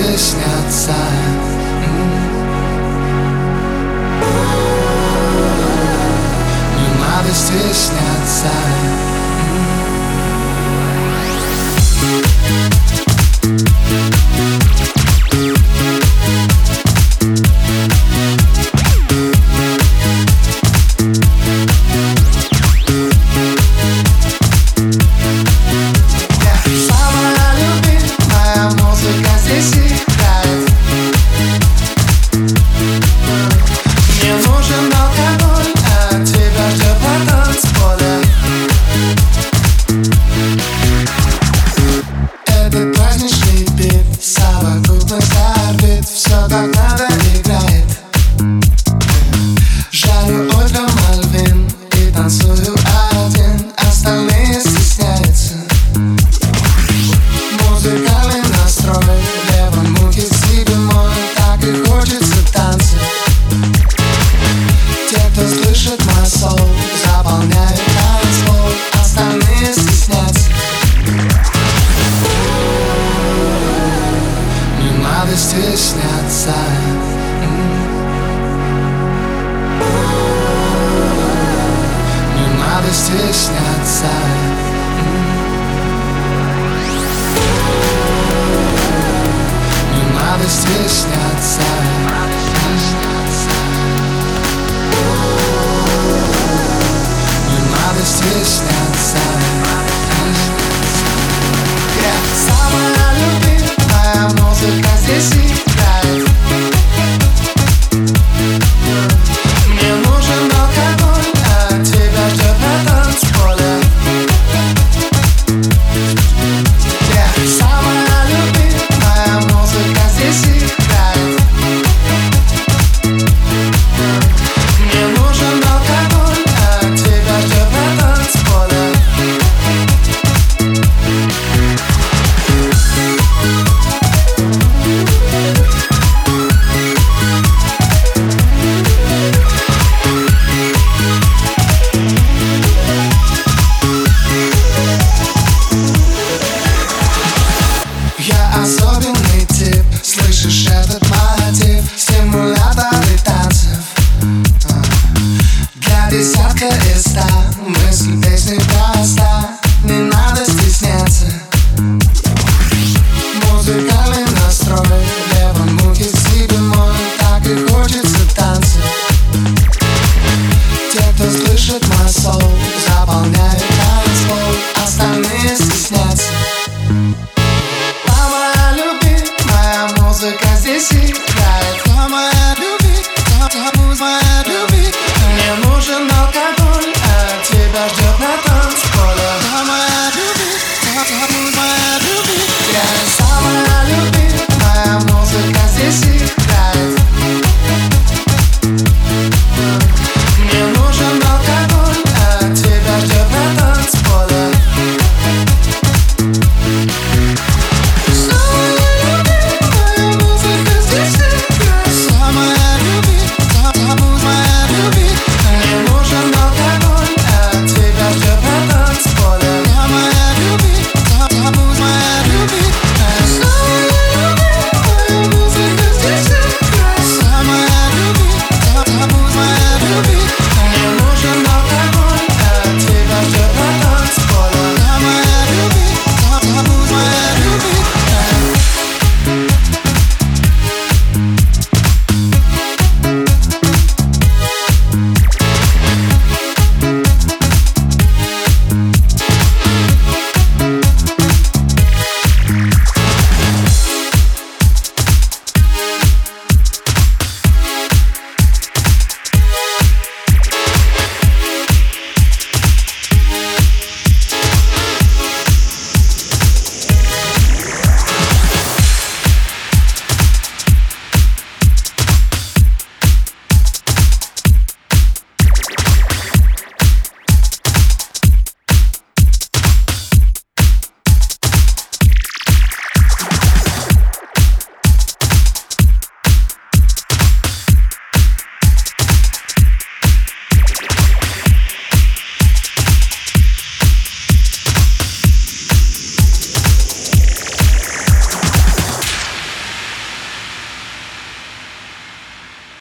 тебе снятся Не надо стесняться. сны снятся Не надо стесняться. Не надо стесняться. десятка и листа Мысль песни проста Не надо